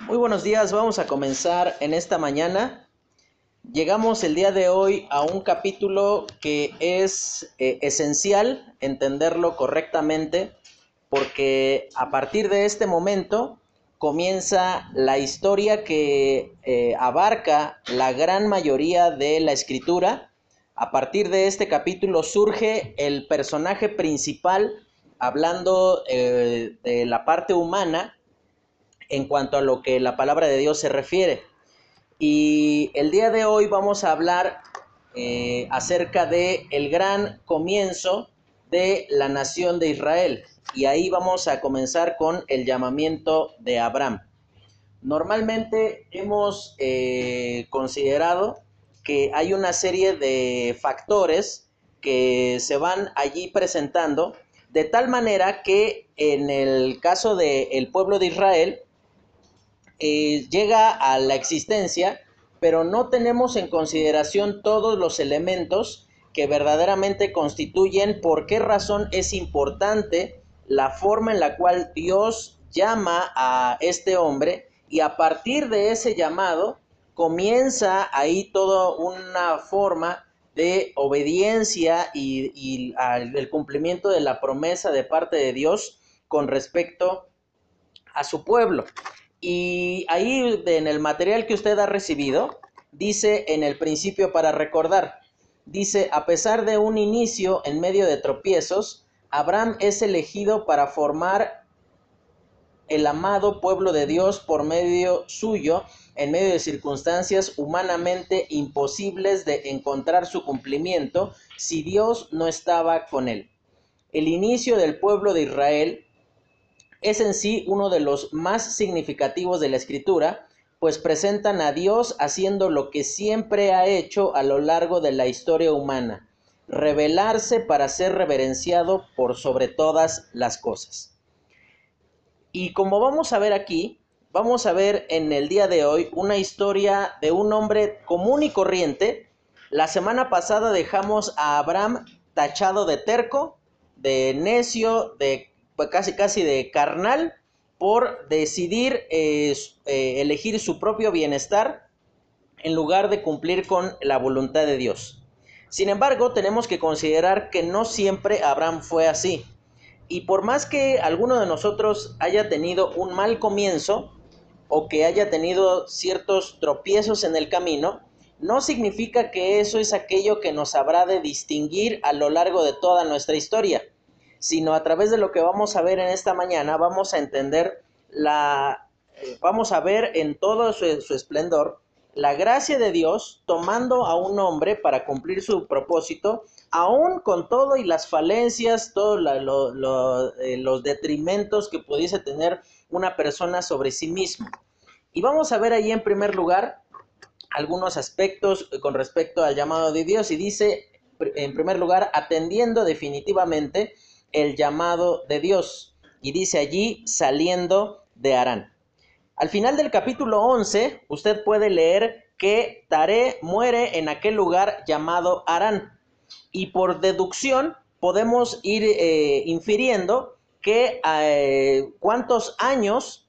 Muy buenos días, vamos a comenzar en esta mañana. Llegamos el día de hoy a un capítulo que es eh, esencial entenderlo correctamente porque a partir de este momento comienza la historia que eh, abarca la gran mayoría de la escritura. A partir de este capítulo surge el personaje principal hablando eh, de la parte humana en cuanto a lo que la palabra de Dios se refiere. Y el día de hoy vamos a hablar eh, acerca de el gran comienzo de la nación de Israel. Y ahí vamos a comenzar con el llamamiento de Abraham. Normalmente hemos eh, considerado que hay una serie de factores que se van allí presentando de tal manera que en el caso del pueblo de Israel eh, llega a la existencia, pero no tenemos en consideración todos los elementos que verdaderamente constituyen por qué razón es importante la forma en la cual Dios llama a este hombre y a partir de ese llamado comienza ahí toda una forma de obediencia y, el cumplimiento de la promesa de parte de Dios con respecto a su pueblo. Y ahí en el material que usted ha recibido, dice en el principio para recordar, dice, a pesar de un inicio en medio de tropiezos, Abraham es elegido para formar el amado pueblo de Dios por medio suyo, en medio de circunstancias humanamente imposibles de encontrar su cumplimiento si Dios no estaba con él. El inicio del pueblo de Israel es en sí uno de los más significativos de la escritura, pues presentan a Dios haciendo lo que siempre ha hecho a lo largo de la historia humana, revelarse para ser reverenciado por sobre todas las cosas. Y como vamos a ver aquí, vamos a ver en el día de hoy una historia de un hombre común y corriente. La semana pasada dejamos a Abraham tachado de terco, de necio, de casi casi de carnal por decidir eh, eh, elegir su propio bienestar en lugar de cumplir con la voluntad de Dios. Sin embargo, tenemos que considerar que no siempre Abraham fue así. Y por más que alguno de nosotros haya tenido un mal comienzo o que haya tenido ciertos tropiezos en el camino, no significa que eso es aquello que nos habrá de distinguir a lo largo de toda nuestra historia sino a través de lo que vamos a ver en esta mañana, vamos a entender la, vamos a ver en todo su, esplendor la gracia de Dios tomando a un hombre para cumplir su propósito, aún con todo y las falencias, todos eh, los detrimentos que pudiese tener una persona sobre sí mismo. Y vamos a ver ahí en primer lugar algunos aspectos con respecto al llamado de Dios y dice, en primer lugar, atendiendo definitivamente el llamado de Dios. Y dice allí, saliendo de Arán. Al final del capítulo 11, usted puede leer que Taré muere en aquel lugar llamado Arán. Y por deducción podemos ir eh, infiriendo que eh, cuántos años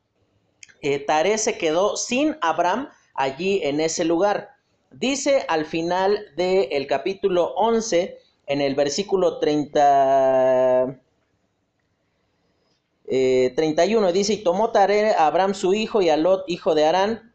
eh, Taré se quedó sin Abraham allí en ese lugar. Dice al final del capítulo 11, en el versículo 30, 31, eh, dice, y tomó Tare a Abraham su hijo y a Lot, hijo de Arán,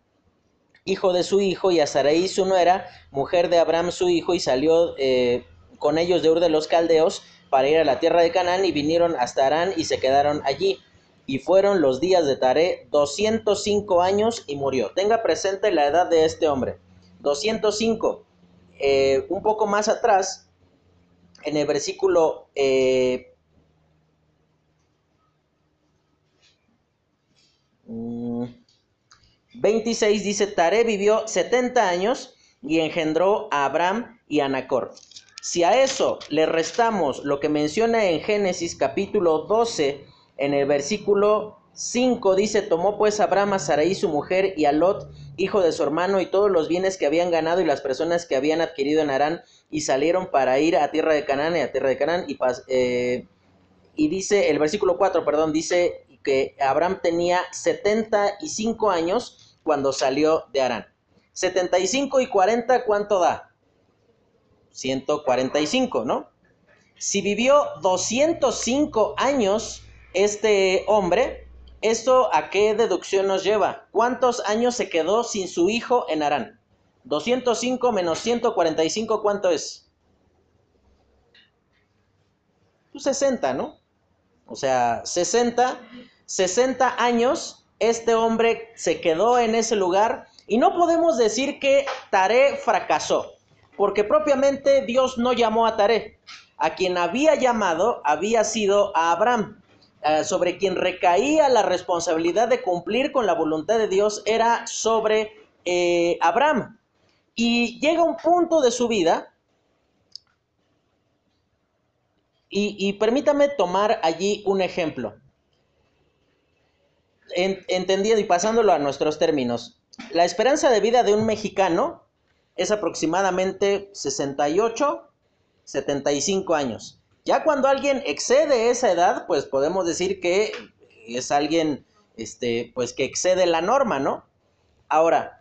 hijo de su hijo, y a Sarai su nuera, mujer de Abraham su hijo, y salió eh, con ellos de Ur de los Caldeos para ir a la tierra de Canaán, y vinieron hasta Arán y se quedaron allí. Y fueron los días de Tare 205 años y murió. Tenga presente la edad de este hombre. 205. Eh, un poco más atrás, en el versículo 26 eh, mm, dice, Tare vivió 70 años y engendró a Abraham y a Nacor. Si a eso le restamos lo que menciona en Génesis capítulo 12, en el versículo 5 dice, tomó pues Abraham a Sarai su mujer y a Lot, hijo de su hermano, y todos los bienes que habían ganado y las personas que habían adquirido en Arán, y salieron para ir a tierra de Canaán y a tierra de Canaán y, eh, dice el versículo 4, perdón, dice que Abraham tenía 75 años cuando salió de Arán. 75 y 40, ¿cuánto da? 145, ¿no? Si vivió 205 años este hombre, ¿esto a qué deducción nos lleva? ¿Cuántos años se quedó sin su hijo en Arán? 205 menos 145, ¿cuánto es? 60, pues ¿no? O sea, 60, 60 años, este hombre se quedó en ese lugar y no podemos decir que Taré fracasó, porque propiamente Dios no llamó a Taré. A quien había llamado había sido a Abraham. Eh, sobre quien recaía la responsabilidad de cumplir con la voluntad de Dios era sobre eh, Abraham. Y llega un punto de su vida, y, permítame tomar allí un ejemplo, entendiendo y pasándolo a nuestros términos. La esperanza de vida de un mexicano es aproximadamente 68, 75 años. Ya cuando alguien excede esa edad, pues podemos decir que es alguien, este, pues que excede la norma, ¿no? Ahora,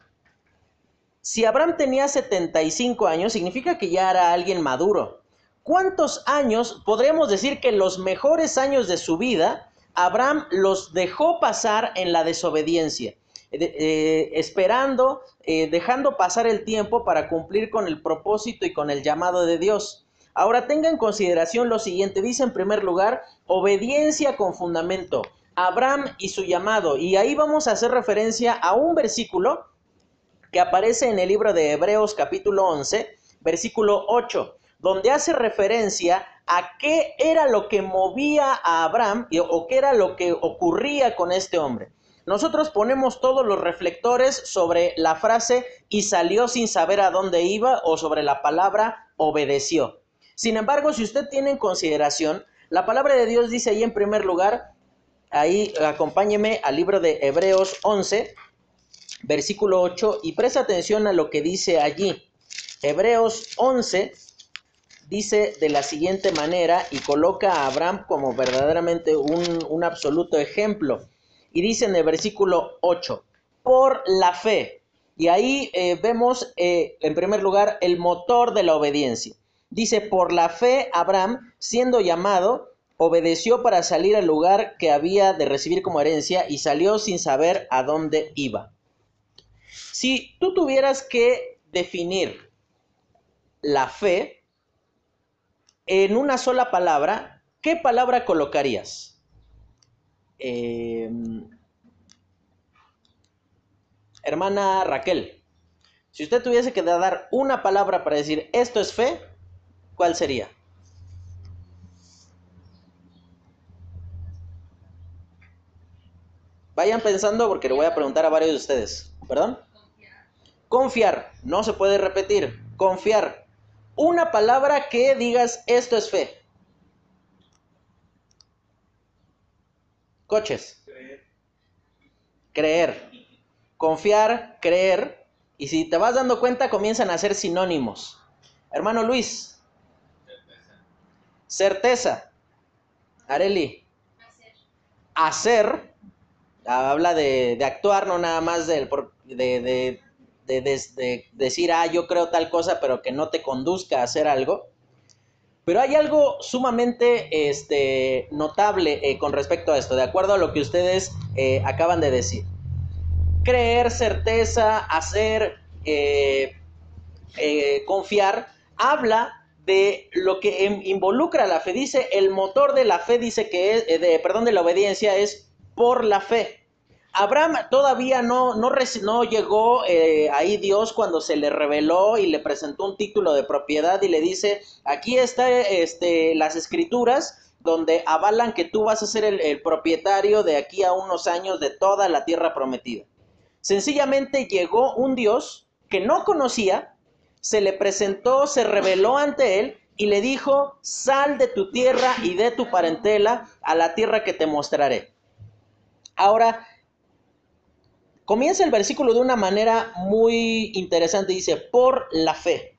si Abraham tenía 75 años, significa que ya era alguien maduro. ¿Cuántos años podríamos decir que los mejores años de su vida Abraham los dejó pasar en la desobediencia? Eh, esperando, eh, dejando pasar el tiempo para cumplir con el propósito y con el llamado de Dios. Ahora tenga en consideración lo siguiente, dice en primer lugar, obediencia con fundamento, Abraham y su llamado. Y ahí vamos a hacer referencia a un versículo que aparece en el libro de Hebreos capítulo 11, versículo 8, donde hace referencia a qué era lo que movía a Abraham o qué era lo que ocurría con este hombre. Nosotros ponemos todos los reflectores sobre la frase y salió sin saber a dónde iba o sobre la palabra obedeció. Sin embargo, si usted tiene en consideración, la palabra de Dios dice ahí en primer lugar, ahí acompáñeme al libro de Hebreos 11, versículo 8, y presta atención a lo que dice allí. Hebreos 11 dice de la siguiente manera y coloca a Abraham como verdaderamente un, absoluto ejemplo. Y dice en el versículo 8, por la fe. Y ahí eh, vemos eh, en primer lugar el motor de la obediencia. Dice, por la fe Abraham, siendo llamado, obedeció para salir al lugar que había de recibir como herencia y salió sin saber a dónde iba. Si tú tuvieras que definir la fe en una sola palabra, ¿qué palabra colocarías? Em, hermana Raquel, si usted tuviese que dar una palabra para decir esto es fe, ¿cuál sería? Vayan pensando porque le voy a preguntar a varios de ustedes. ¿Perdón? Confiar. No se puede repetir. Confiar. Una palabra que digas esto es fe. Coches. Creer. Creer. Confiar, creer. Y si te vas dando cuenta, comienzan a ser sinónimos. Hermano Luis, Certeza. Areli. Hacer. Hacer. Habla de, actuar, no nada más de, decir, ah, yo creo tal cosa, pero que no te conduzca a hacer algo. Pero hay algo sumamente este, notable eh, con respecto a esto, de acuerdo a lo que ustedes eh, acaban de decir. Creer, certeza, hacer, eh, confiar, habla de lo que involucra la fe. Dice, el motor de la fe dice que es, de, perdón, de la obediencia es por la fe. Abraham todavía no, no, no llegó eh, ahí Dios cuando se le reveló y le presentó un título de propiedad y le dice, aquí está este, las escrituras donde avalan que tú vas a ser el propietario de aquí a unos años de toda la tierra prometida. Sencillamente llegó un Dios que no conocía, se le presentó, se reveló ante él y le dijo, sal de tu tierra y de tu parentela a la tierra que te mostraré. Ahora, comienza el versículo de una manera muy interesante, dice, por la fe,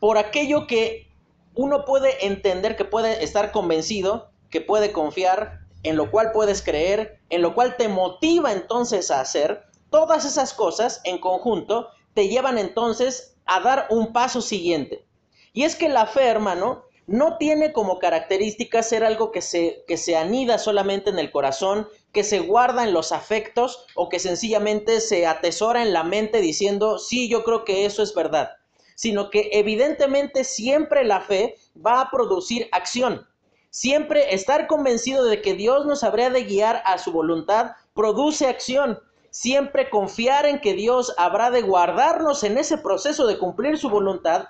por aquello que uno puede entender, que puede estar convencido, que puede confiar en lo cual puedes creer, en lo cual te motiva entonces a hacer, todas esas cosas en conjunto te llevan entonces a dar un paso siguiente. Y es que la fe, hermano, no tiene como característica ser algo que se, que se anida solamente en el corazón, que se guarda en los afectos o que sencillamente se atesora en la mente diciendo, sí, yo creo que eso es verdad, sino que evidentemente siempre la fe va a producir acción. Siempre estar convencido de que Dios nos habría de guiar a su voluntad produce acción. Siempre confiar en que Dios habrá de guardarnos en ese proceso de cumplir su voluntad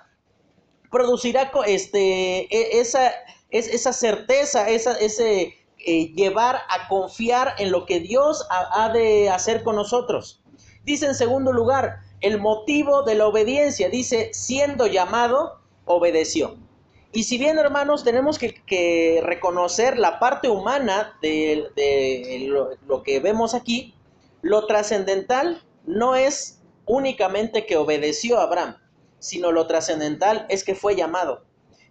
producirá este, e, esa, esa certeza, esa, ese eh, llevar a confiar en lo que Dios ha, de hacer con nosotros. Dice en segundo lugar, el motivo de la obediencia, dice, siendo llamado, obedeció. Y si bien, hermanos, tenemos que, reconocer la parte humana de, lo, que vemos aquí, lo trascendental no es únicamente que obedeció a Abraham, sino lo trascendental es que fue llamado,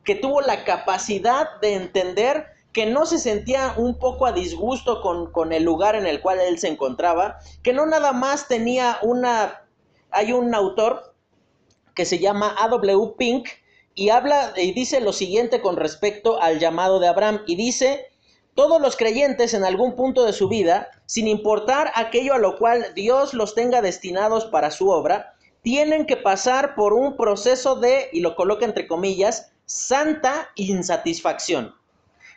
que tuvo la capacidad de entender que no se sentía un poco a disgusto con, con, el lugar en el cual él se encontraba, que no nada más tenía una... Hay un autor que se llama A.W. Pink y habla y dice lo siguiente con respecto al llamado de Abraham y dice, todos los creyentes en algún punto de su vida, sin importar aquello a lo cual Dios los tenga destinados para su obra, tienen que pasar por un proceso de, y lo coloca entre comillas, santa insatisfacción.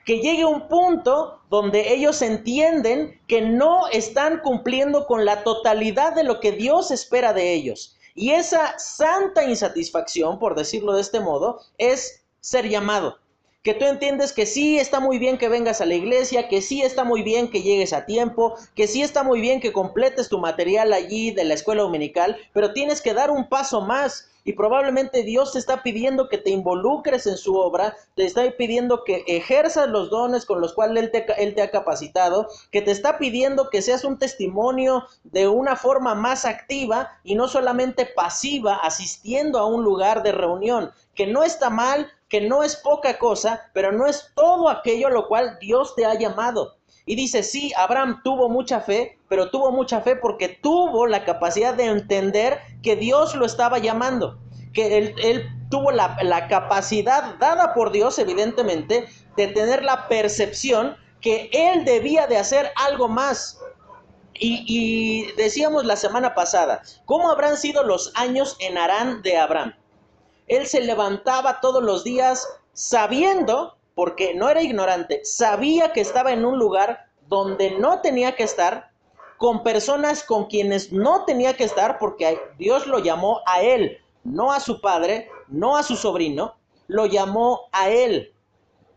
Que llegue un punto donde ellos entienden que no están cumpliendo con la totalidad de lo que Dios espera de ellos. Y esa santa insatisfacción, por decirlo de este modo, es ser llamado que tú entiendes que sí está muy bien que vengas a la iglesia, que sí está muy bien que llegues a tiempo, que sí está muy bien que completes tu material allí de la escuela dominical, pero tienes que dar un paso más. Y probablemente Dios te está pidiendo que te involucres en su obra, te está pidiendo que ejerzas los dones con los cuales Él te, él te ha capacitado, que te está pidiendo que seas un testimonio de una forma más activa y no solamente pasiva asistiendo a un lugar de reunión, que no está mal, que no es poca cosa, pero no es todo aquello lo cual Dios te ha llamado. Y dice, sí, Abraham tuvo mucha fe, pero tuvo mucha fe porque tuvo la capacidad de entender que Dios lo estaba llamando, que él, tuvo la, la capacidad dada por Dios, evidentemente, de tener la percepción que él debía de hacer algo más. Y, y, decíamos la semana pasada, ¿cómo habrán sido los años en Arán de Abraham? Él se levantaba todos los días sabiendo, porque no era ignorante, sabía que estaba en un lugar donde no tenía que estar, con personas con quienes no tenía que estar, porque Dios lo llamó a él, no a su padre, no a su sobrino, lo llamó a él.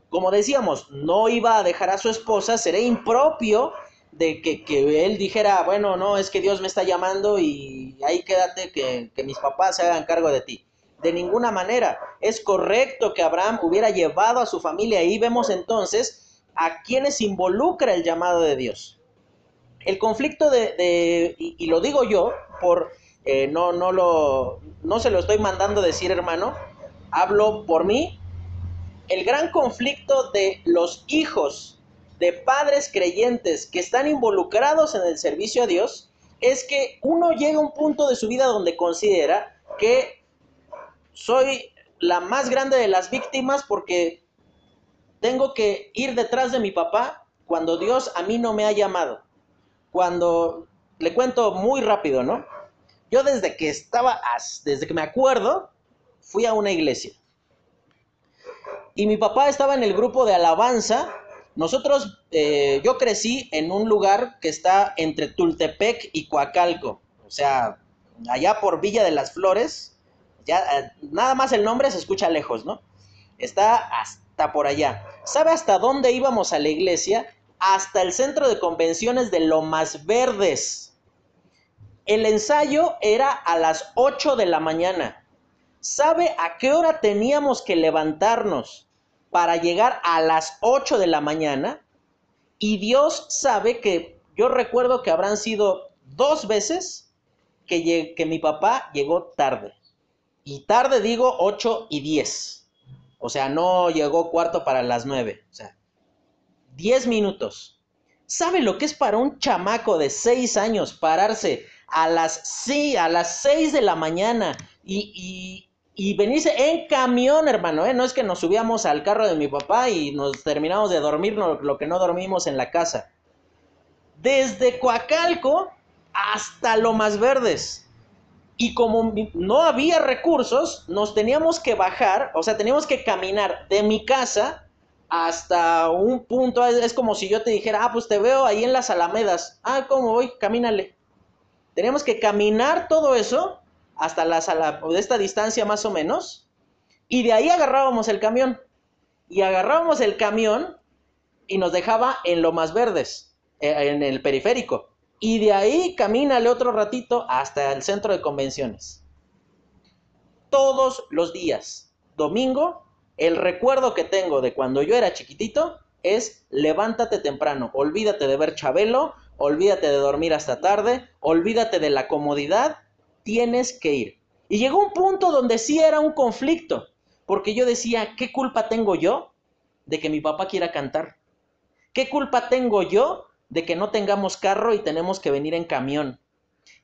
Como decíamos, no iba a dejar a su esposa, sería impropio de que, él dijera, bueno, no, es que Dios me está llamando y ahí quédate, que, que mis papás se hagan cargo de ti. De ninguna manera. Es correcto que Abraham hubiera llevado a su familia. Ahí vemos entonces a quienes involucra el llamado de Dios. El conflicto de, y, lo digo yo, por eh, no, no, lo, no se lo estoy mandando decir, hermano, hablo por mí. El gran conflicto de los hijos de padres creyentes que están involucrados en el servicio a Dios es que uno llega a un punto de su vida donde considera que soy la más grande de las víctimas porque tengo que ir detrás de mi papá cuando Dios a mí no me ha llamado. Cuando le cuento muy rápido, ¿no? Yo desde que estaba, desde que me acuerdo, fui a una iglesia. Y mi papá estaba en el grupo de alabanza. Nosotros, eh, yo crecí en un lugar que está entre Tultepec y Coacalco. O sea, allá por Villa de las Flores, ya eh, nada más el nombre se escucha lejos, ¿no? Está hasta por allá. ¿Sabe hasta dónde íbamos a la iglesia? Hasta el centro de convenciones de Lomas Verdes. El ensayo era a las 8 de la mañana. ¿Sabe a qué hora teníamos que levantarnos para llegar a las 8 de la mañana? Y Dios sabe que yo recuerdo que habrán sido dos veces que, que mi papá llegó tarde. Y tarde digo 8 y 10. O sea, no llegó cuarto para las 9. O sea, 10 minutos. ¿Sabe lo que es para un chamaco de seis años pararse a las, sí, a las seis de la mañana y, y, venirse en camión, hermano? ¿eh? No es que nos subíamos al carro de mi papá y nos terminamos de dormir lo que no dormimos en la casa. Desde Coacalco hasta Lomas Verdes. Y como no había recursos, nos teníamos que bajar, o sea, teníamos que caminar de mi casa hasta un punto. Es como si yo te dijera, ah, pues te veo ahí en las Alamedas. Ah, ¿cómo voy? Camínale. Teníamos que caminar todo eso hasta la sala, de esta distancia más o menos. Y de ahí agarrábamos el camión. Y agarrábamos el camión y nos dejaba en Lomas Verdes, eh, en el periférico y de ahí camínale otro ratito hasta el centro de convenciones. Todos los días, domingo, el recuerdo que tengo de cuando yo era chiquitito es levántate temprano, olvídate de ver Chabelo, olvídate de dormir hasta tarde, olvídate de la comodidad, tienes que ir. Y llegó un punto donde sí era un conflicto, porque yo decía, ¿qué culpa tengo yo de que mi papá quiera cantar? ¿Qué culpa tengo yo de que no tengamos carro y tenemos que venir en camión?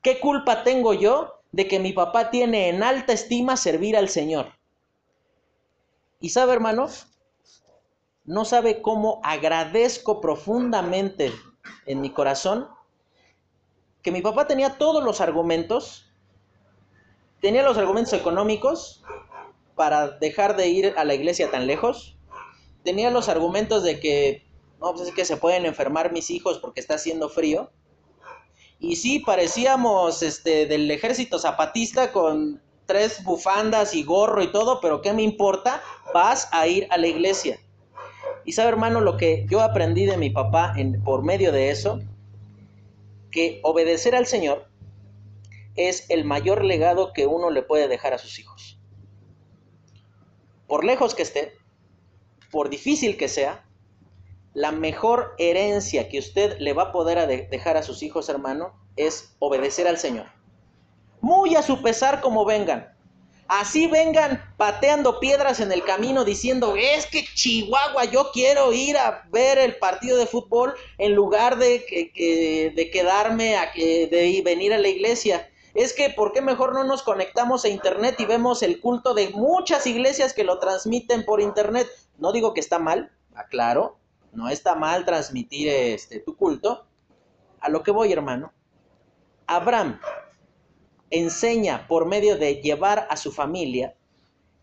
¿Qué culpa tengo yo de que mi papá tiene en alta estima servir al Señor? Y sabe, hermano, no sabe cómo agradezco profundamente en mi corazón que mi papá tenía todos los argumentos, tenía los argumentos económicos para dejar de ir a la iglesia tan lejos, tenía los argumentos de que no, pues es que se pueden enfermar mis hijos porque está haciendo frío. Y sí, parecíamos este, del ejército zapatista con tres bufandas y gorro y todo, pero ¿qué me importa? Vas a ir a la iglesia. Y sabe, hermano, lo que yo aprendí de mi papá en, por medio de eso, que obedecer al Señor es el mayor legado que uno le puede dejar a sus hijos. Por lejos que esté, por difícil que sea, la mejor herencia que usted le va a poder dejar a sus hijos, hermano, es obedecer al Señor. Muy a su pesar como vengan. Así vengan pateando piedras en el camino diciendo, es que Chihuahua, yo quiero ir a ver el partido de fútbol en lugar de, que, de quedarme, a, de venir a la iglesia. Es que, ¿por qué mejor no nos conectamos a internet y vemos el culto de muchas iglesias que lo transmiten por internet? No digo que está mal, aclaro, no está mal transmitir este, tu culto. A lo que voy, hermano. Abraham enseña por medio de llevar a su familia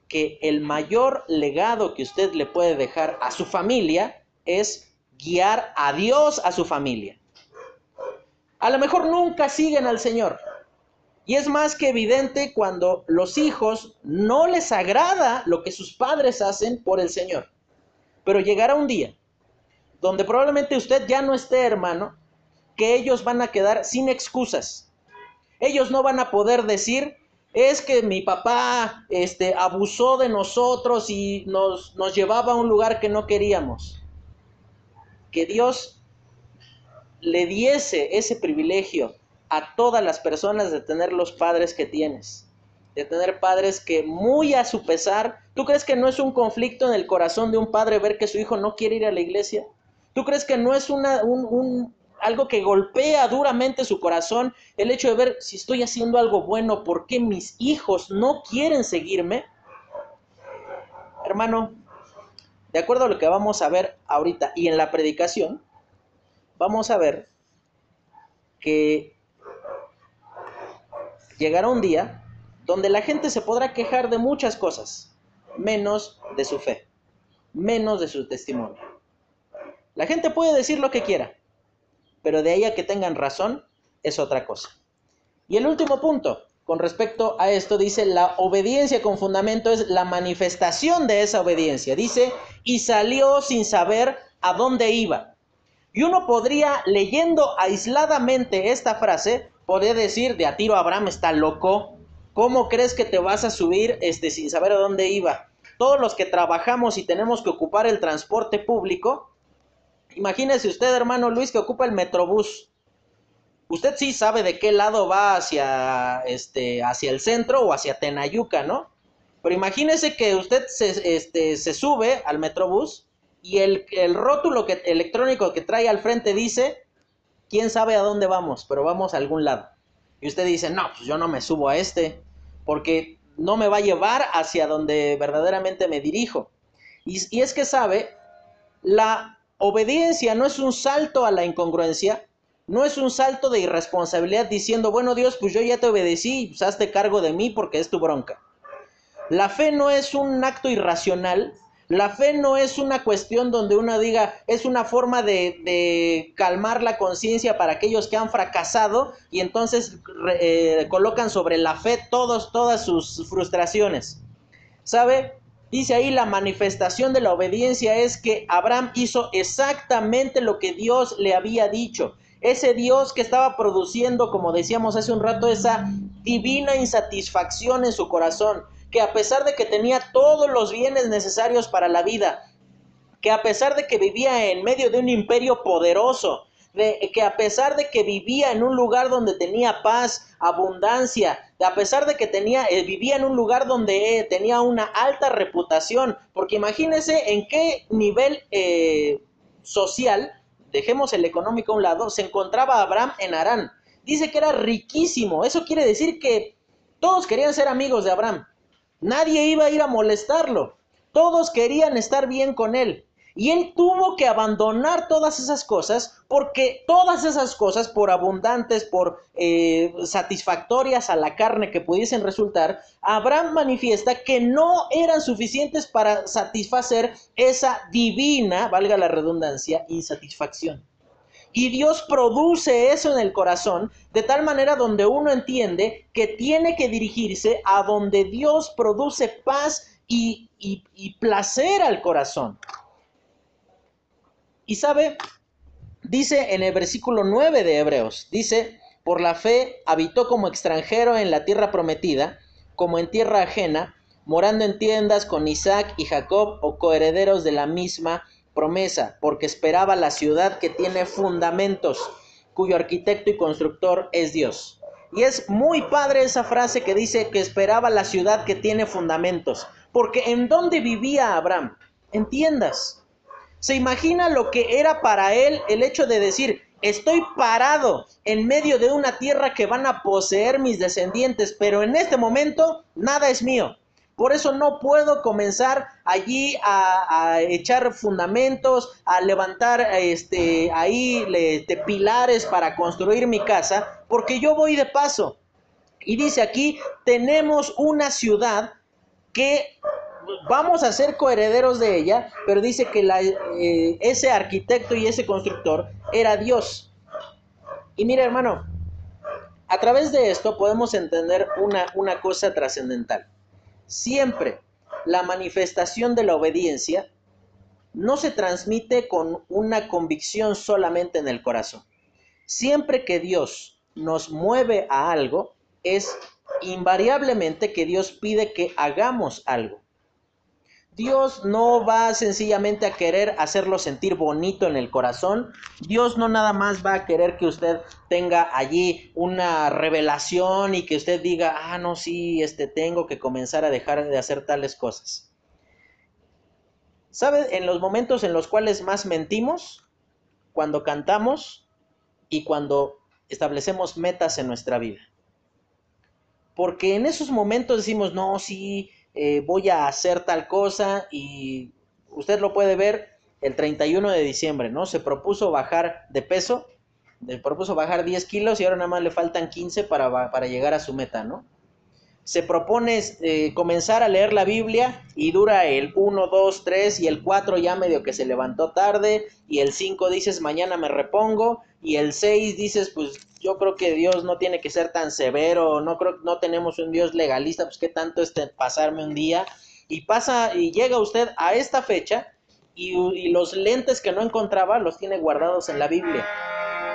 que el mayor legado que usted le puede dejar a su familia es guiar a Dios a su familia. A lo mejor nunca siguen al Señor. Y es más que evidente cuando los hijos no les agrada lo que sus padres hacen por el Señor. Pero llegará un día donde probablemente usted ya no esté, hermano, que ellos van a quedar sin excusas. Ellos no van a poder decir, es que mi papá este, abusó de nosotros y nos, nos llevaba a un lugar que no queríamos. Que Dios le diese ese privilegio a todas las personas de tener los padres que tienes de tener padres que muy a su pesar, ¿tú crees que no es un conflicto en el corazón de un padre ver que su hijo no quiere ir a la iglesia? ¿Tú crees que no es un, algo que golpea duramente su corazón el hecho de ver si estoy haciendo algo bueno, por qué mis hijos no quieren seguirme? Hermano, de acuerdo a lo que vamos a ver ahorita y en la predicación, vamos a ver que llegará un día donde la gente se podrá quejar de muchas cosas, menos de su fe, menos de su testimonio. La gente puede decir lo que quiera, pero de ahí a que tengan razón es otra cosa. Y el último punto, con respecto a esto, dice, la obediencia con fundamento es la manifestación de esa obediencia. Dice, y salió sin saber a dónde iba. Y uno podría, leyendo aisladamente esta frase, poder decir, de a tiro Abraham está loco. ¿Cómo crees que te vas a subir este, sin saber a dónde iba? Todos los que trabajamos y tenemos que ocupar el transporte público, Imagínese usted, hermano Luis, que ocupa el Metrobús. Usted sí sabe de qué lado va hacia, este, hacia el centro o hacia Tenayuca, ¿no? Pero imagínese que usted se, este, se sube al Metrobús y el, el rótulo que, electrónico que trae al frente dice, quién sabe a dónde vamos, pero vamos a algún lado. Y usted dice, no, pues yo no me subo a este, porque no me va a llevar hacia donde verdaderamente me dirijo. Y, y es que sabe, la obediencia no es un salto a la incongruencia, no es un salto de irresponsabilidad diciendo, bueno Dios, pues yo ya te obedecí, pues hazte cargo de mí porque es tu bronca. La fe no es un acto irracional, la fe no es una cuestión donde uno diga, es una forma de, calmar la conciencia para aquellos que han fracasado y entonces eh, colocan sobre la fe todos, todas sus frustraciones. ¿Sabe? Dice ahí la manifestación de la obediencia es que Abraham hizo exactamente lo que Dios le había dicho. Ese Dios que estaba produciendo, como decíamos hace un rato, esa divina insatisfacción en su corazón, que a pesar de que tenía todos los bienes necesarios para la vida, que a pesar de que vivía en medio de un imperio poderoso, que a pesar de que vivía en un lugar donde tenía paz, abundancia, a pesar de que tenía, eh, vivía en un lugar donde eh, tenía una alta reputación, porque imagínense en qué nivel eh, social dejemos el económico a un lado, se encontraba Abraham en Arán. Dice que era riquísimo. Eso quiere decir que todos querían ser amigos de Abraham. Nadie iba a ir a molestarlo. Todos querían estar bien con él. Y él tuvo que abandonar todas esas cosas porque todas esas cosas, por abundantes, por eh, satisfactorias a la carne que pudiesen resultar, Abraham manifiesta que no eran suficientes para satisfacer esa divina, valga la redundancia, insatisfacción. Y Dios produce eso en el corazón de tal manera donde uno entiende que tiene que dirigirse a donde Dios produce paz y, y placer al corazón. Y sabe, dice en el versículo 9 de Hebreos, dice, por la fe habitó como extranjero en la tierra prometida, como en tierra ajena, morando en tiendas con Isaac y Jacob o coherederos de la misma promesa, porque esperaba la ciudad que tiene fundamentos, cuyo arquitecto y constructor es Dios. Y es muy padre esa frase que dice que esperaba la ciudad que tiene fundamentos, porque ¿en dónde vivía Abraham? En tiendas. ¿Se imagina lo que era para él el hecho de decir, estoy parado en medio de una tierra que van a poseer mis descendientes, pero en este momento nada es mío? Por eso no puedo comenzar allí a, echar fundamentos, a levantar este, ahí de pilares para construir mi casa, porque yo voy de paso. Y dice aquí, tenemos una ciudad que vamos a ser coherederos de ella, pero dice que eh, ese arquitecto y ese constructor era Dios. Y mira hermano, a través de esto podemos entender una, una cosa trascendental. Siempre la manifestación de la obediencia no se transmite con una convicción solamente en el corazón. Siempre que Dios nos mueve a algo, es invariablemente que Dios pide que hagamos algo. Dios no va sencillamente a querer hacerlo sentir bonito en el corazón. Dios no nada más va a querer que usted tenga allí una revelación y que usted diga, ah, no, sí, este, tengo que comenzar a dejar de hacer tales cosas. ¿Sabe en los momentos en los cuales más mentimos? Cuando cantamos y cuando establecemos metas en nuestra vida. Porque en esos momentos decimos, no, sí, eh, voy a hacer tal cosa y usted lo puede ver el 31 de diciembre, ¿no? Se propuso bajar de peso, se propuso bajar 10 kilos y ahora nada más le faltan 15 para, para llegar a su meta, ¿no? Se propone eh, comenzar a leer la Biblia y dura el 1, 2, 3 y el 4 ya medio que se levantó tarde y el 5 dices mañana me repongo y el 6 dices pues yo creo que Dios no tiene que ser tan severo, no creo no tenemos un Dios legalista, pues qué tanto es pasarme un día y pasa y llega usted a esta fecha y los lentes que no encontraba los tiene guardados en la Biblia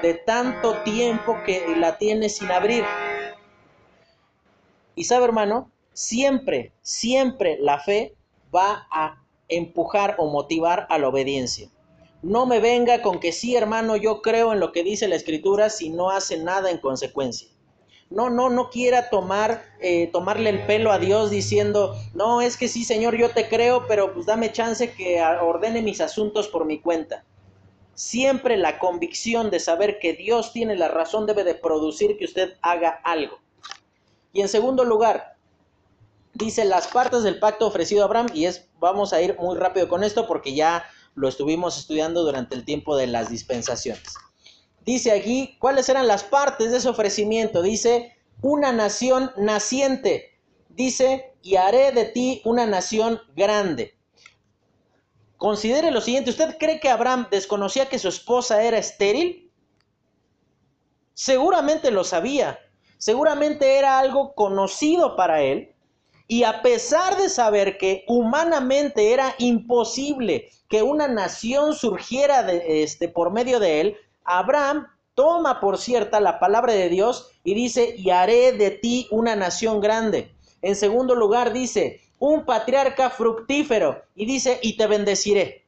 de tanto tiempo que la tiene sin abrir. Y sabe hermano, siempre, siempre la fe va a empujar o motivar a la obediencia. No me venga con que sí, hermano, yo creo en lo que dice la escritura si no hace nada en consecuencia. no, no, no quiera tomar, eh, tomarle el pelo a Dios diciendo, no, es que sí, Señor, yo te creo, pero pues dame chance que ordene mis asuntos por mi cuenta. Siempre la convicción de saber que Dios tiene la razón debe de producir que usted haga algo. Y en segundo lugar, dice las partes del pacto ofrecido a Abraham, y es, vamos a ir muy rápido con esto porque ya lo estuvimos estudiando durante el tiempo de las dispensaciones. Dice aquí, ¿cuáles eran las partes de ese ofrecimiento? Dice, una nación naciente. Dice, y haré de ti una nación grande. Considere lo siguiente, ¿usted cree que Abraham desconocía que su esposa era estéril? Seguramente lo sabía, seguramente era algo conocido para él, y a pesar de saber que humanamente era imposible que una nación surgiera de, este, por medio de él, Abraham toma por cierta la palabra de Dios y dice, y haré de ti una nación grande. En segundo lugar dice, un patriarca fructífero y dice, y te bendeciré.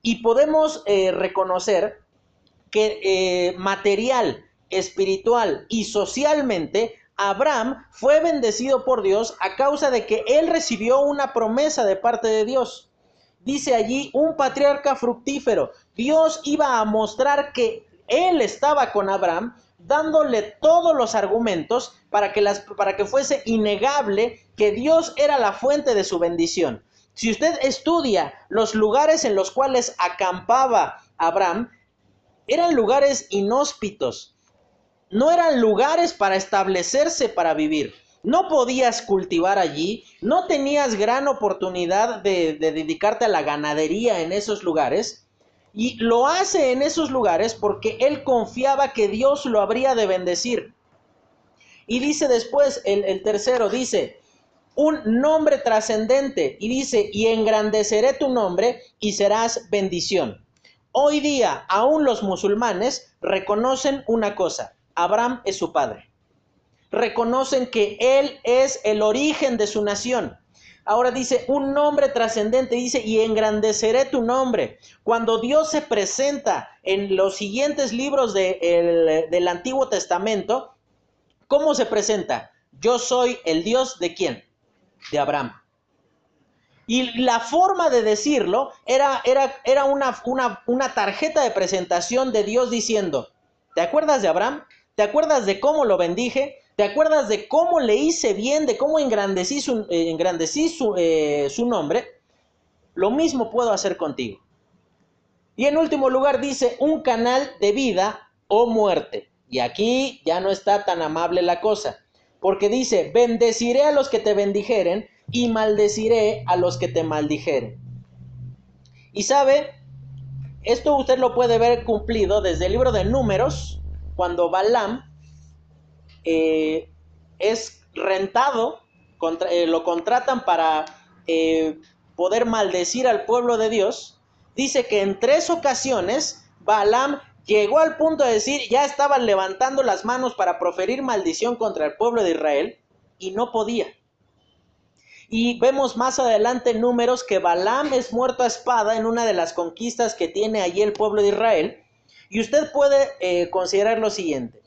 Y podemos eh, reconocer que eh, material, espiritual y socialmente, Abraham fue bendecido por Dios a causa de que él recibió una promesa de parte de Dios. Dice allí un patriarca fructífero. Dios iba a mostrar que él estaba con Abraham dándole todos los argumentos para que, las, para que fuese innegable que Dios era la fuente de su bendición. Si usted estudia los lugares en los cuales acampaba Abraham, eran lugares inhóspitos, no eran lugares para establecerse para vivir. No podías cultivar allí, no tenías gran oportunidad de, de dedicarte a la ganadería en esos lugares. Y lo hace en esos lugares porque él confiaba que Dios lo habría de bendecir. Y dice después, el, tercero, dice, un nombre trascendente. Y dice, y engrandeceré tu nombre y serás bendición. Hoy día, aún los musulmanes reconocen una cosa, Abraham es su padre. Reconocen que él es el origen de su nación. Ahora dice un nombre trascendente, dice, y engrandeceré tu nombre. Cuando Dios se presenta en los siguientes libros del Antiguo Testamento, ¿cómo se presenta? Yo soy el Dios de quién? De Abraham. Y la forma de decirlo era, era, era una, una, una tarjeta de presentación de Dios diciendo, ¿te acuerdas de Abraham? ¿Te acuerdas de cómo lo bendije? ¿Te acuerdas de cómo le hice bien, de cómo engrandecí su, eh, eh, su nombre? Lo mismo puedo hacer contigo. Y en último lugar dice, un canal de vida o muerte. Y aquí ya no está tan amable la cosa, porque dice, bendeciré a los que te bendijeren y maldeciré a los que te maldijeren. Y sabe, esto usted lo puede ver cumplido desde el libro de números, cuando Balaam eh, es rentado, eh, lo contratan para eh, poder maldecir al pueblo de Dios, dice que en tres ocasiones Balaam llegó al punto de decir, ya estaban levantando las manos para proferir maldición contra el pueblo de Israel y no podía. Y vemos más adelante números que Balaam es muerto a espada en una de las conquistas que tiene allí el pueblo de Israel. Y usted puede considerar lo siguiente.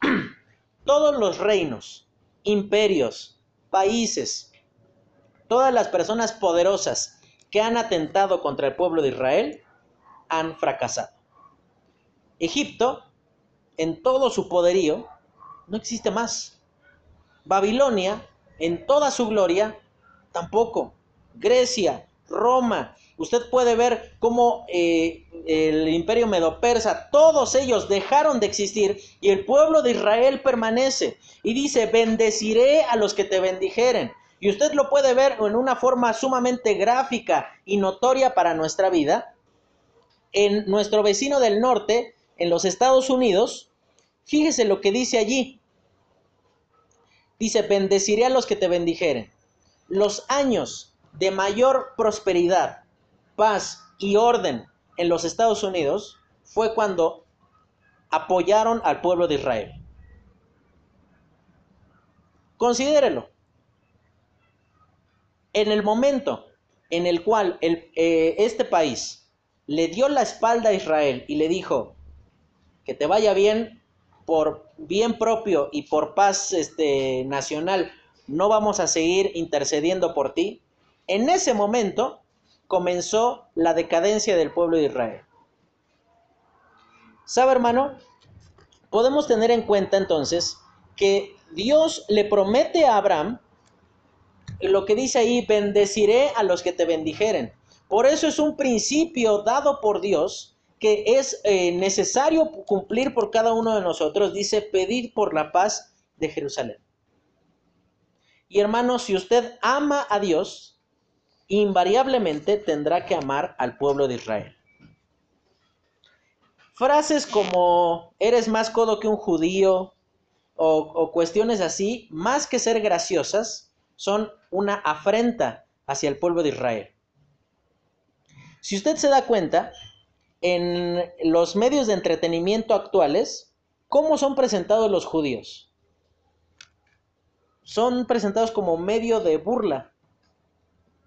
todos los reinos, imperios, países, todas las personas poderosas que han atentado contra el pueblo de Israel han fracasado. Egipto, en todo su poderío, no existe más. Babilonia, en toda su gloria, tampoco. Grecia, Roma, usted puede ver cómo eh, el imperio medo-persa, todos ellos dejaron de existir y el pueblo de Israel permanece. Y dice, bendeciré a los que te bendijeren. Y usted lo puede ver en una forma sumamente gráfica y notoria para nuestra vida. En nuestro vecino del norte, en los Estados Unidos, fíjese lo que dice allí. Dice, bendeciré a los que te bendijeren. Los años de mayor prosperidad, paz y orden en los Estados Unidos fue cuando apoyaron al pueblo de Israel. Considérelo. En el momento en el cual eh, este país le dio la espalda a Israel y le dijo que te vaya bien, por bien propio y por paz este, nacional, no vamos a seguir intercediendo por ti, en ese momento comenzó la decadencia del pueblo de Israel. ¿Sabe, hermano? Podemos tener en cuenta entonces que Dios le promete a Abraham lo que dice ahí, bendeciré a los que te bendijeren. Por eso es un principio dado por Dios que es eh, necesario cumplir por cada uno de nosotros. Dice, pedir por la paz de Jerusalén. Y hermano, si usted ama a Dios, invariablemente tendrá que amar al pueblo de Israel. Frases como eres más codo que un judío o, cuestiones así, más que ser graciosas, son una afrenta hacia el pueblo de Israel. Si usted se da cuenta, en los medios de entretenimiento actuales, ¿cómo son presentados los judíos? Son presentados como medio de burla.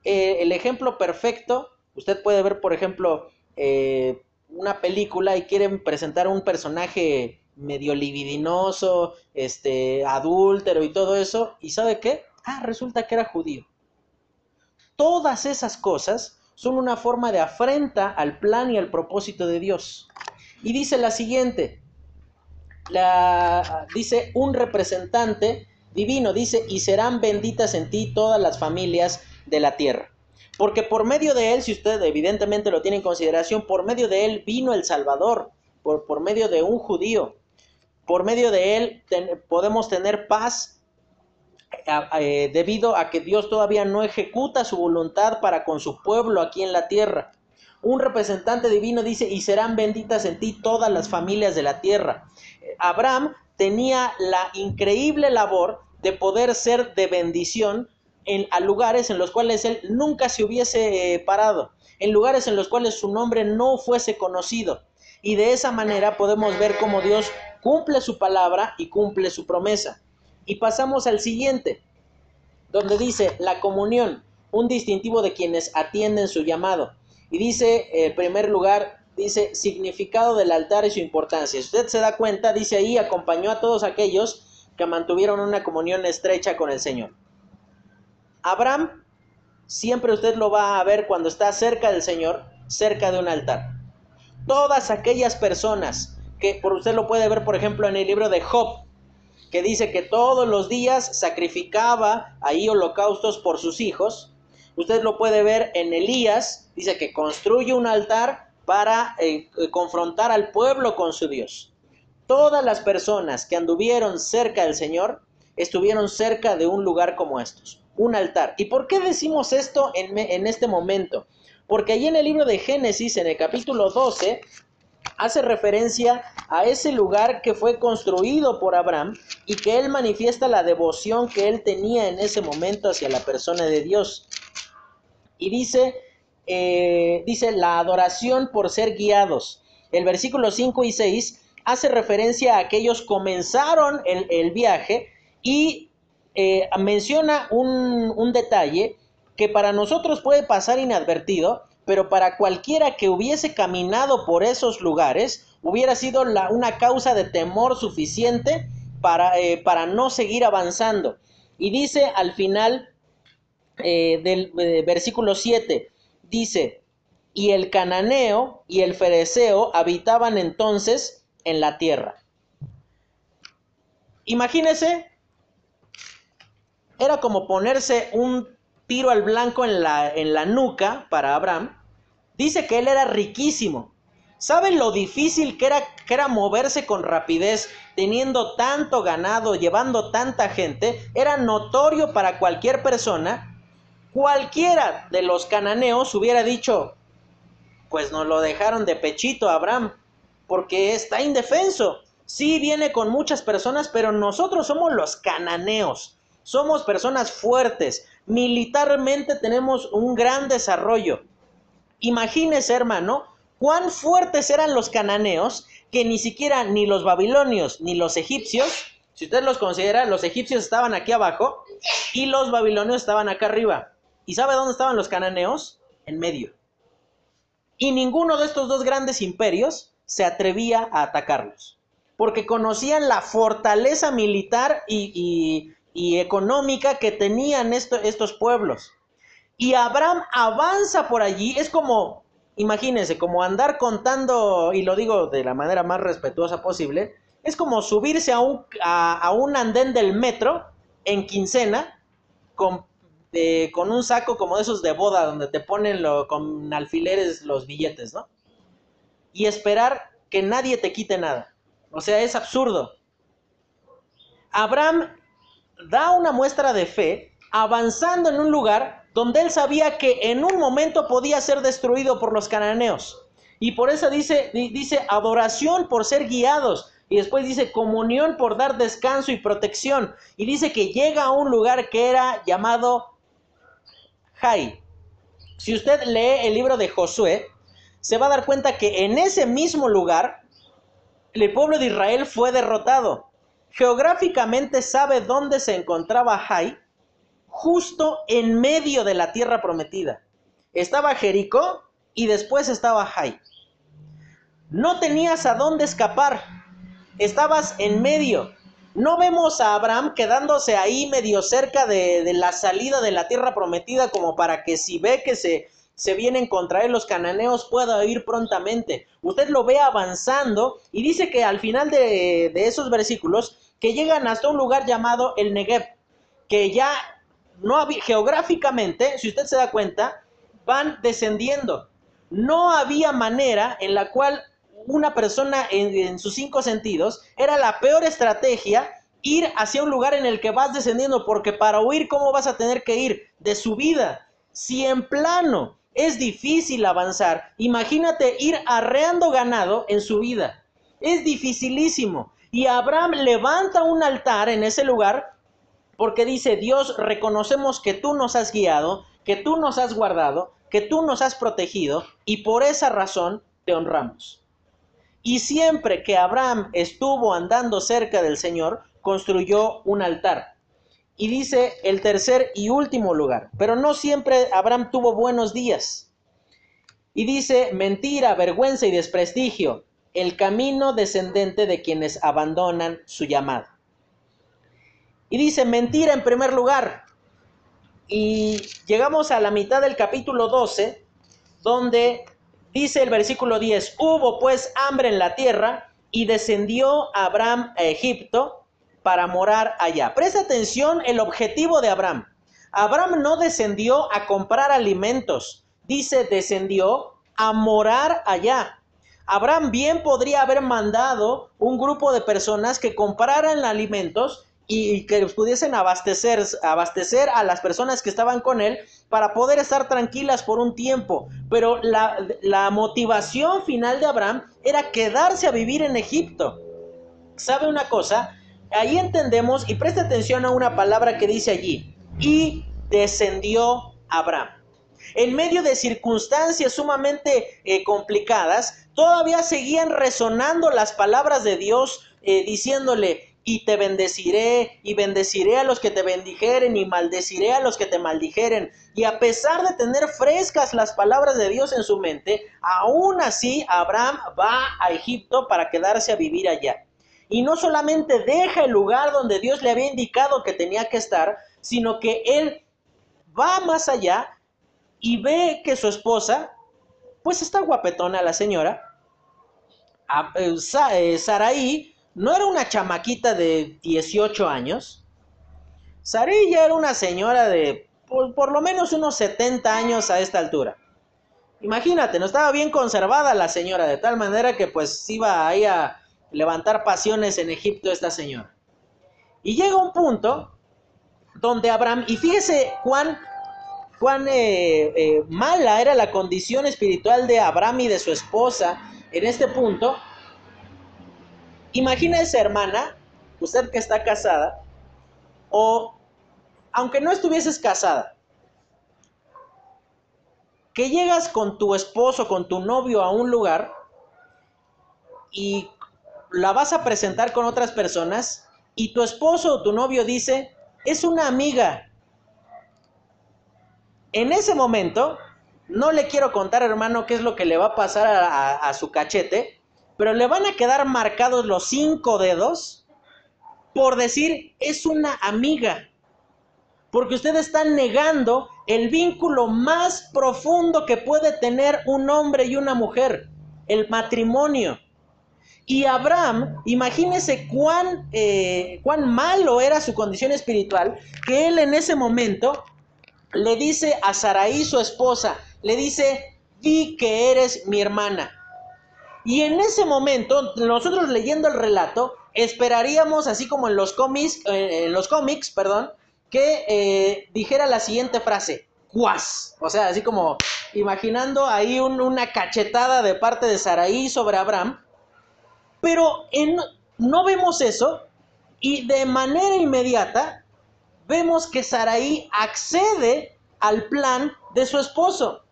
Eh, el ejemplo perfecto, usted puede ver, por ejemplo, eh, una película y quieren presentar un personaje medio libidinoso, este, adúltero y todo eso, ¿y sabe qué? Ah, resulta que era judío. Todas esas cosas son una forma de afrenta al plan y al propósito de Dios. Y dice la siguiente, la, dice un representante divino, dice, y serán benditas en ti todas las familias de la tierra. Porque por medio de él, si usted evidentemente lo tiene en consideración, por medio de él vino el Salvador, por, por medio de un judío. Por medio de él podemos tener paz eh, debido a que Dios todavía no ejecuta su voluntad para con su pueblo aquí en la tierra. Un representante divino dice, y serán benditas en ti todas las familias de la tierra. Abraham tenía la increíble labor de poder ser de bendición a lugares en los cuales él nunca se hubiese eh, parado, en lugares en los cuales su nombre no fuese conocido. Y de esa manera podemos ver cómo Dios cumple su palabra y cumple su promesa. Y pasamos al siguiente, donde dice la comunión, un distintivo de quienes atienden su llamado. Y dice, en primer lugar, dice significado del altar y su importancia. Usted se da cuenta, dice ahí, acompañó a todos aquellos que mantuvieron una comunión estrecha con el Señor. Abraham, siempre usted lo va a ver cuando está cerca del Señor, cerca de un altar. Todas aquellas personas que por usted lo puede ver, por ejemplo, en el libro de Job, que dice que todos los días sacrificaba ahí holocaustos por sus hijos. Usted lo puede ver en Elías, dice que construye un altar para eh, eh, confrontar al pueblo con su Dios. Todas las personas que anduvieron cerca del Señor estuvieron cerca de un lugar como estos, un altar. ¿Y por qué decimos esto en, en este momento? Porque allí en el libro de Génesis, en el capítulo 12, hace referencia a ese lugar que fue construido por Abraham y que él manifiesta la devoción que él tenía en ese momento hacia la persona de Dios. Y dice, eh, dice la adoración por ser guiados. El versículo 5 y 6 hace referencia a aquellos comenzaron el, viaje y eh, menciona un, un detalle que para nosotros puede pasar inadvertido, pero para cualquiera que hubiese caminado por esos lugares, hubiera sido una causa de temor suficiente para, eh, para, no seguir avanzando. Y dice al final eh, del versículo 7, dice, y el cananeo y el fereceo habitaban entonces en la tierra. Imagínese, era como ponerse un tiro al blanco en la, en la nuca para Abraham, dice que él era riquísimo. ¿Saben lo difícil que era, que era moverse con rapidez, teniendo tanto ganado, llevando tanta gente? Era notorio para cualquier persona. Cualquiera de los cananeos hubiera dicho, pues nos lo dejaron de pechito a Abraham, porque está indefenso. Sí viene con muchas personas, pero nosotros somos los cananeos. Somos personas fuertes, militarmente tenemos un gran desarrollo. Imagínese, hermano, cuán fuertes eran los cananeos que ni siquiera ni los babilonios ni los egipcios, si usted los considera, los egipcios estaban aquí abajo y los babilonios estaban acá arriba. ¿Y sabe dónde estaban los cananeos? En medio. Y ninguno de estos dos grandes imperios se atrevía a atacarlos. porque conocían la fortaleza militar y, económica que tenían estos pueblos. Y Abraham avanza por allí, es como, imagínense, como andar contando, y lo digo de la manera más respetuosa posible, es como subirse a un, a, un andén del metro en quincena con, con, un saco como de esos de boda donde te ponen lo, con alfileres los billetes, ¿no? Y esperar que nadie te quite nada. O sea, es absurdo. Abraham da una muestra de fe avanzando en un lugar donde él sabía que en un momento podía ser destruido por los cananeos. Y por eso dice, dice adoración por ser guiados. Y después dice comunión por dar descanso y protección. Y dice que llega a un lugar que era llamado Jai. Si usted lee el libro de Josué, se va a dar cuenta que en ese mismo lugar el pueblo de Israel fue derrotado. Geográficamente sabe dónde se encontraba Jai, justo en medio de la tierra prometida. Estaba Jericó y después estaba Jai. No tenías a dónde escapar, estabas en medio. No vemos a Abraham quedándose ahí medio cerca de, de la salida de la tierra prometida como para que si ve que se se vienen contra él los cananeos, pueda ir prontamente. Usted lo ve avanzando y dice que al final de, esos versículos, que llegan hasta un lugar llamado el Negev, que ya no había, geográficamente, si usted se da cuenta, van descendiendo. No había manera en la cual una persona en, en sus cinco sentidos era la peor estrategia ir hacia un lugar en el que vas descendiendo, porque para huir, ¿cómo vas a tener que ir? De su vida. Si en plano es difícil avanzar. Imagínate ir arreando ganado en su vida. Es dificilísimo. Y Abraham levanta un altar en ese lugar porque dice, Dios, reconocemos que tú nos has guiado, que tú nos has guardado, que tú nos has protegido y por esa razón te honramos. Y siempre que Abraham estuvo andando cerca del Señor, construyó un altar. Y dice el tercer y último lugar, pero no siempre Abraham tuvo buenos días. Y dice mentira, vergüenza y desprestigio, el camino descendente de quienes abandonan su llamado. Y dice mentira en primer lugar. Y llegamos a la mitad del capítulo 12, donde dice el versículo 10, hubo pues hambre en la tierra y descendió Abraham a Egipto para morar allá. Presta atención el objetivo de Abraham. Abraham no descendió a comprar alimentos, dice descendió a morar allá. Abraham bien podría haber mandado un grupo de personas que compraran alimentos y que pudiesen abastecer, abastecer a las personas que estaban con él para poder estar tranquilas por un tiempo. Pero la, la motivación final de Abraham era quedarse a vivir en Egipto. ¿Sabe una cosa? ahí entendemos, y presta atención a una palabra que dice allí, y descendió Abraham. En medio de circunstancias sumamente eh, complicadas, todavía seguían resonando las palabras de Dios eh, diciéndole, y te bendeciré, y bendeciré a los que te bendijeren, y maldeciré a los que te maldijeren. Y a pesar de tener frescas las palabras de Dios en su mente, aún así Abraham va a Egipto para quedarse a vivir allá. Y no solamente deja el lugar donde Dios le había indicado que tenía que estar, sino que él va más allá y ve que su esposa, pues está guapetona la señora. Eh, eh, Saraí no era una chamaquita de 18 años. Saraí ya era una señora de por, por, lo menos unos 70 años a esta altura. Imagínate, no estaba bien conservada la señora, de tal manera que pues iba ahí a, levantar pasiones en Egipto esta señora. Y llega un punto donde Abraham, y fíjese cuán, cuán eh, eh, mala era la condición espiritual de Abraham y de su esposa en este punto. Imagínese, hermana, usted que está casada, o aunque no estuvieses casada, que llegas con tu esposo, con tu novio a un lugar y la vas a presentar con otras personas y tu esposo o tu novio dice, es una amiga. En ese momento, no le quiero contar, hermano, qué es lo que le va a pasar a, su cachete, pero le van a quedar marcados los cinco dedos por decir es una amiga. Porque usted está negando el vínculo más profundo que puede tener un hombre y una mujer, el matrimonio. Y Abraham, imagínese cuán, eh, cuán malo era su condición espiritual, que él en ese momento le dice a Saraí, su esposa, le dice, vi que eres mi hermana. Y en ese momento, nosotros leyendo el relato, esperaríamos, así como en los cómics, eh, en los cómics, perdón, que eh, dijera la siguiente frase, cuas. O sea, así como imaginando ahí una cachetada de parte de Saraí sobre Abraham. Pero no vemos eso y de manera inmediata vemos que Saraí accede al plan de su esposo.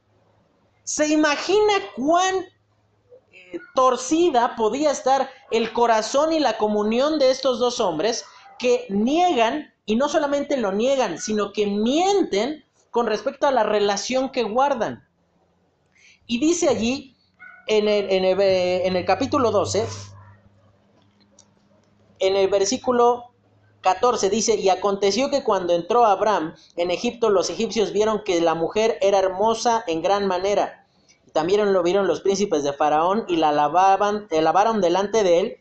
¿Se imagina cuán eh, torcida podía estar el corazón y la comunión de estos dos hombres que niegan y no solamente lo niegan, sino que mienten con respecto a la relación que guardan. Y dice allí, en el, en el, en el capítulo 12, en el versículo 14 dice, y aconteció que cuando entró Abraham en Egipto, los egipcios vieron que la mujer era hermosa en gran manera. También lo vieron los príncipes de Faraón y la alababan, alabaron delante de él.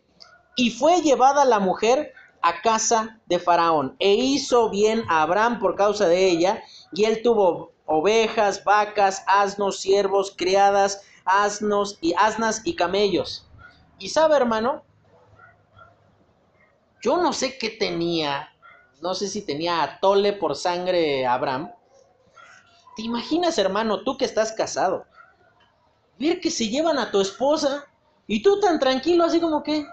Y fue llevada la mujer a casa de Faraón. E hizo bien a Abraham por causa de ella, y él tuvo ovejas, vacas, asnos, siervos, criadas, asnos y asnas y camellos. Y sabe, hermano, yo no sé qué tenía, no sé si tenía atole por sangre Abraham. ¿Te imaginas, hermano, tú que estás casado? Ver que se llevan a tu esposa y tú tan tranquilo, así como que,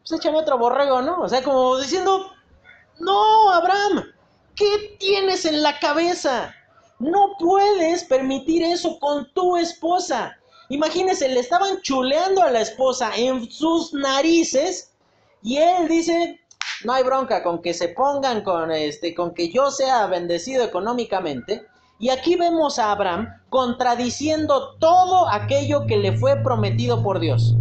pues échame otro borrego, ¿no? O sea, como diciendo, no, Abraham, ¿qué tienes en la cabeza? No puedes permitir eso con tu esposa. Imagínese, le estaban chuleando a la esposa en sus narices y él dice, no hay bronca con que se pongan con este con que yo sea bendecido económicamente. Y aquí vemos a Abraham contradiciendo todo aquello que le fue prometido por Dios.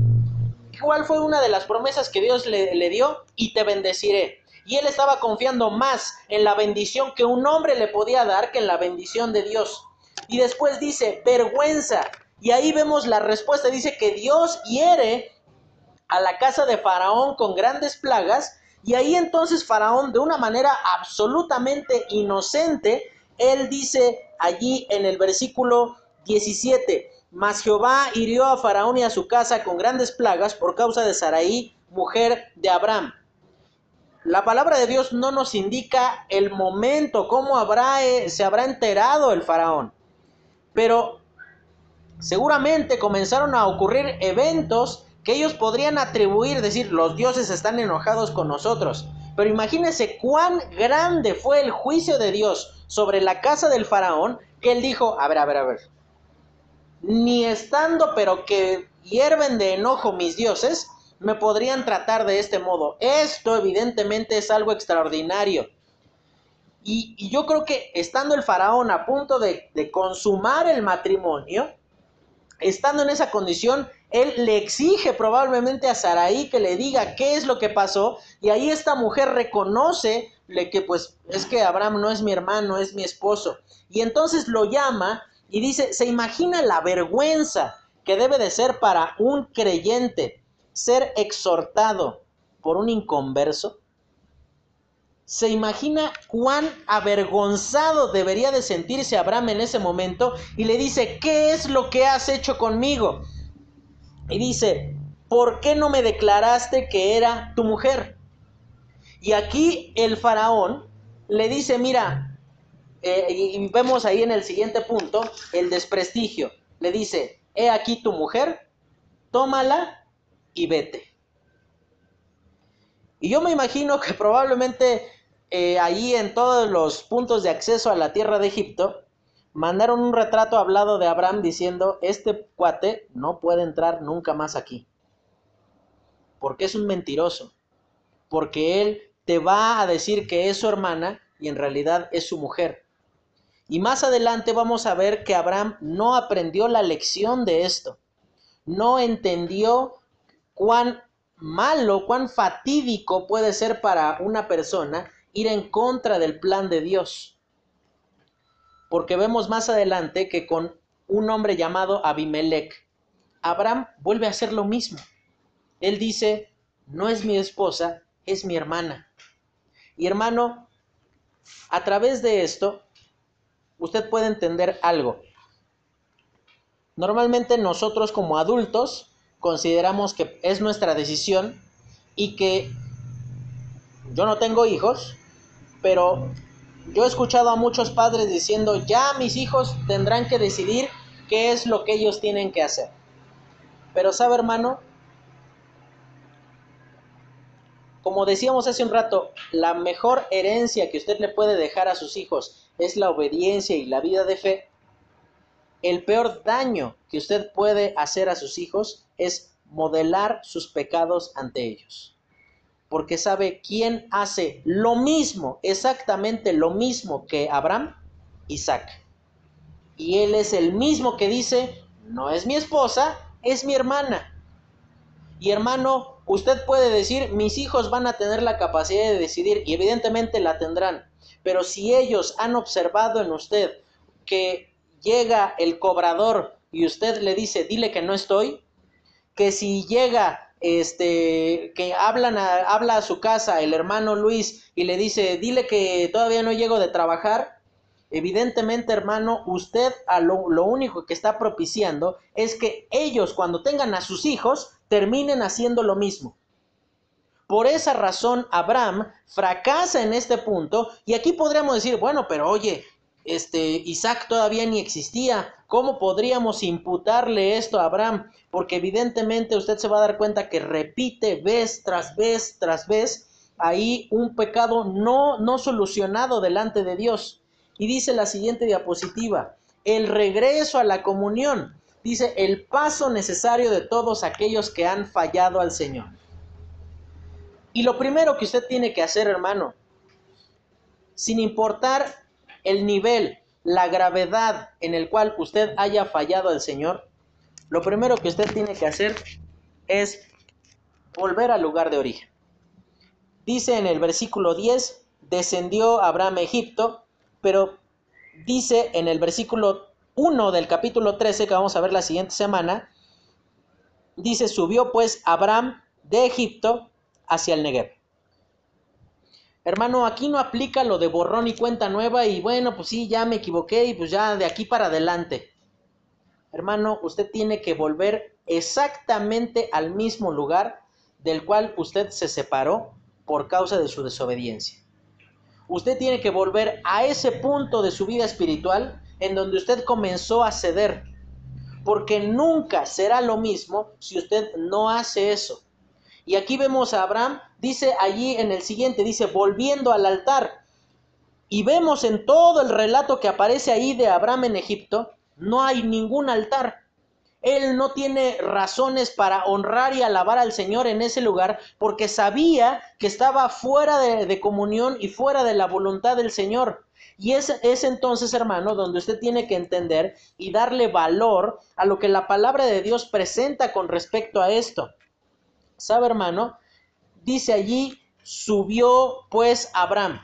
¿Cuál fue una de las promesas que Dios le, dio? Y te bendeciré. Y él estaba confiando más en la bendición que un hombre le podía dar que en la bendición de Dios. Y después dice, vergüenza. Y ahí vemos la respuesta. Dice que Dios hiere a la casa de Faraón con grandes plagas. Y ahí entonces Faraón, de una manera absolutamente inocente, él dice allí en el versículo 17, mas Jehová hirió a Faraón y a su casa con grandes plagas por causa de Saraí, mujer de Abraham. La palabra de Dios no nos indica el momento, cómo eh, se habrá enterado el faraón. Pero seguramente comenzaron a ocurrir eventos que ellos podrían atribuir, decir, los dioses están enojados con nosotros. Pero imagínense cuán grande fue el juicio de Dios sobre la casa del faraón, que él dijo, a ver, a ver, a ver, ni estando, pero que hierven de enojo mis dioses, me podrían tratar de este modo. Esto evidentemente es algo extraordinario. Y, yo creo que estando el faraón a punto de, de consumar el matrimonio, estando en esa condición, él le exige probablemente a Saraí que le diga qué es lo que pasó y ahí esta mujer reconoce que pues es que Abraham no es mi hermano, es mi esposo. Y entonces lo llama y dice, ¿se imagina la vergüenza que debe de ser para un creyente ser exhortado por un inconverso? ¿Se imagina cuán avergonzado debería de sentirse Abraham en ese momento? Y le dice, ¿qué es lo que has hecho conmigo? Y dice, ¿por qué no me declaraste que era tu mujer? Y aquí el faraón le dice, mira, eh, y vemos ahí en el siguiente punto el desprestigio. Le dice, he aquí tu mujer, tómala y vete. Y yo me imagino que probablemente eh, ahí en todos los puntos de acceso a la tierra de Egipto, mandaron un retrato hablado de Abraham diciendo, este cuate no puede entrar nunca más aquí. Porque es un mentiroso. Porque él te va a decir que es su hermana y en realidad es su mujer. Y más adelante vamos a ver que Abraham no aprendió la lección de esto. No entendió cuán malo, cuán fatídico puede ser para una persona ir en contra del plan de Dios. Porque vemos más adelante que con un hombre llamado Abimelech, Abraham vuelve a hacer lo mismo. Él dice, no es mi esposa, es mi hermana. Y hermano, a través de esto, usted puede entender algo. Normalmente nosotros como adultos consideramos que es nuestra decisión y que yo no tengo hijos, pero yo he escuchado a muchos padres diciendo, ya mis hijos tendrán que decidir qué es lo que ellos tienen que hacer. Pero sabe hermano, como decíamos hace un rato, la mejor herencia que usted le puede dejar a sus hijos es la obediencia y la vida de fe. El peor daño que usted puede hacer a sus hijos es modelar sus pecados ante ellos. Porque sabe quién hace lo mismo, exactamente lo mismo que Abraham, Isaac. Y él es el mismo que dice, no es mi esposa, es mi hermana. Y hermano, usted puede decir, mis hijos van a tener la capacidad de decidir, y evidentemente la tendrán. Pero si ellos han observado en usted que llega el cobrador y usted le dice, dile que no estoy, que si llega este que habla a su casa el hermano Luis y le dice, dile que todavía no llego de trabajar, evidentemente hermano, usted a lo, lo único que está propiciando es que ellos cuando tengan a sus hijos terminen haciendo lo mismo. Por esa razón Abraham fracasa en este punto y aquí podríamos decir, bueno, pero oye, este Isaac todavía ni existía, ¿cómo podríamos imputarle esto a Abraham? Porque evidentemente usted se va a dar cuenta que repite vez tras vez tras vez ahí un pecado no no solucionado delante de Dios. Y dice la siguiente diapositiva, el regreso a la comunión, dice el paso necesario de todos aquellos que han fallado al Señor. Y lo primero que usted tiene que hacer, hermano, sin importar el nivel, la gravedad en el cual usted haya fallado al Señor, lo primero que usted tiene que hacer es volver al lugar de origen. Dice en el versículo 10, descendió Abraham a Egipto, pero dice en el versículo 1 del capítulo 13, que vamos a ver la siguiente semana, dice, subió pues Abraham de Egipto hacia el Negev. Hermano, aquí no aplica lo de borrón y cuenta nueva y bueno, pues sí, ya me equivoqué y pues ya de aquí para adelante. Hermano, usted tiene que volver exactamente al mismo lugar del cual usted se separó por causa de su desobediencia. Usted tiene que volver a ese punto de su vida espiritual en donde usted comenzó a ceder, porque nunca será lo mismo si usted no hace eso. Y aquí vemos a Abraham, dice allí en el siguiente, dice, volviendo al altar. Y vemos en todo el relato que aparece ahí de Abraham en Egipto, no hay ningún altar. Él no tiene razones para honrar y alabar al Señor en ese lugar porque sabía que estaba fuera de, comunión y fuera de la voluntad del Señor. Y es, es entonces, hermano, donde usted tiene que entender y darle valor a lo que la palabra de Dios presenta con respecto a esto. ¿Sabe, hermano? Dice allí, subió pues Abraham.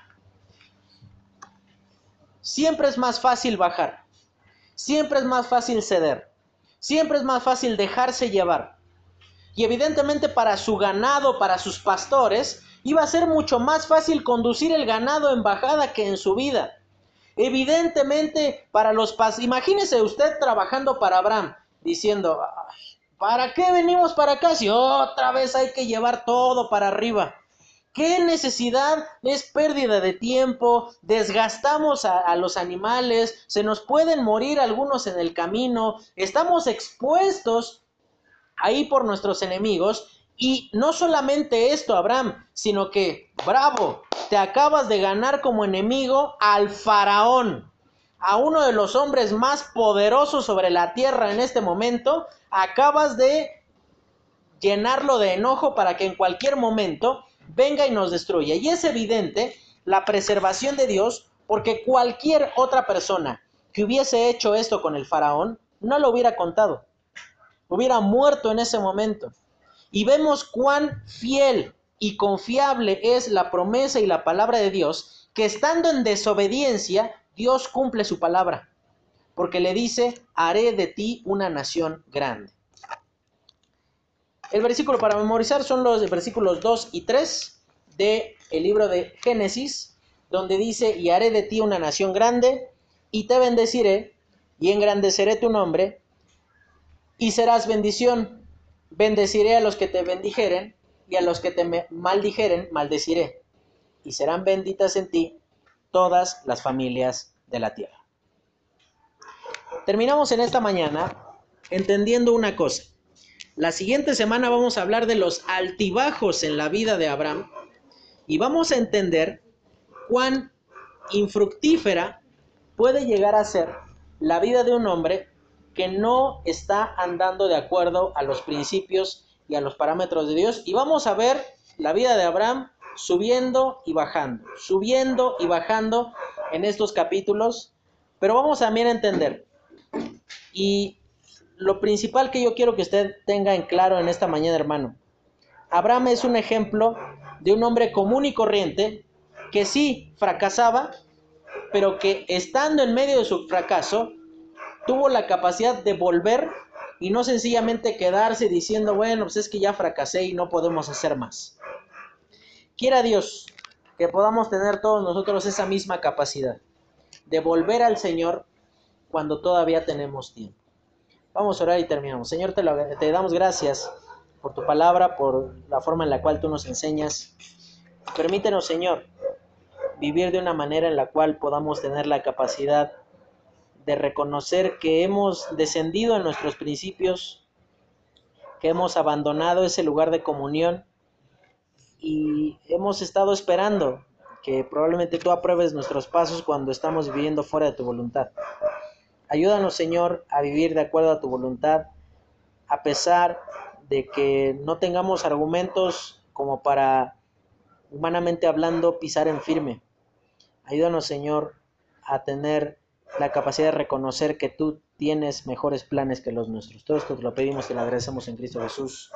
Siempre es más fácil bajar. Siempre es más fácil ceder. Siempre es más fácil dejarse llevar. Y evidentemente para su ganado, para sus pastores, iba a ser mucho más fácil conducir el ganado en bajada que en subida. Evidentemente para los pastores, imagínese usted trabajando para Abraham, diciendo, ¿Para qué venimos para acá si otra vez hay que llevar todo para arriba? ¿Qué necesidad? Es pérdida de tiempo, desgastamos a, los animales, se nos pueden morir algunos en el camino, estamos expuestos ahí por nuestros enemigos. Y no solamente esto, Abraham, sino que, bravo, te acabas de ganar como enemigo al faraón a uno de los hombres más poderosos sobre la tierra en este momento, acabas de llenarlo de enojo para que en cualquier momento venga y nos destruya. Y es evidente la preservación de Dios porque cualquier otra persona que hubiese hecho esto con el faraón no lo hubiera contado. Hubiera muerto en ese momento. y vemos cuán fiel y confiable es la promesa y la palabra de Dios, que estando en desobediencia, Dios cumple su palabra, porque le dice, haré de ti una nación grande. El versículo para memorizar son los versículos 2 y 3 del el libro de Génesis, donde dice, y haré de ti una nación grande, y te bendeciré, y engrandeceré tu nombre, y serás bendición. Bendeciré a los que te bendijeren, y a los que te maldijeren, maldeciré. Y serán benditas en ti todas las familias de la tierra. Terminamos en esta mañana entendiendo una cosa. La siguiente semana vamos a hablar de los altibajos en la vida de Abraham y vamos a entender cuán infructífera puede llegar a ser la vida de un hombre que no está andando de acuerdo a los principios y a los parámetros de Dios. Y vamos a ver la vida de Abraham subiendo y bajando, subiendo y bajando en estos capítulos. Pero vamos también a entender. Y lo principal que yo quiero que usted tenga en claro en esta mañana, hermano. Abraham es un ejemplo de un hombre común y corriente que sí fracasaba, pero que estando en medio de su fracaso, tuvo la capacidad de volver y no sencillamente quedarse diciendo, bueno, pues es que ya fracasé y no podemos hacer más. Quiera Dios que podamos tener todos nosotros esa misma capacidad de volver al Señor cuando todavía tenemos tiempo. Vamos a orar y terminamos. Señor, te, te damos gracias por tu palabra, por la forma en la cual tú nos enseñas. Permítenos, Señor, vivir de una manera en la cual podamos tener la capacidad de reconocer que hemos descendido en nuestros principios, que hemos abandonado ese lugar de comunión y hemos estado esperando que probablemente tú apruebes nuestros pasos cuando estamos viviendo fuera de tu voluntad. Ayúdanos, Señor, a vivir de acuerdo a tu voluntad, a pesar de que no tengamos argumentos como para, humanamente hablando, pisar en firme. Ayúdanos, Señor, a tener la capacidad de reconocer que tú tienes mejores planes que los nuestros. Todo esto te lo pedimos y lo agradecemos en Cristo Jesús.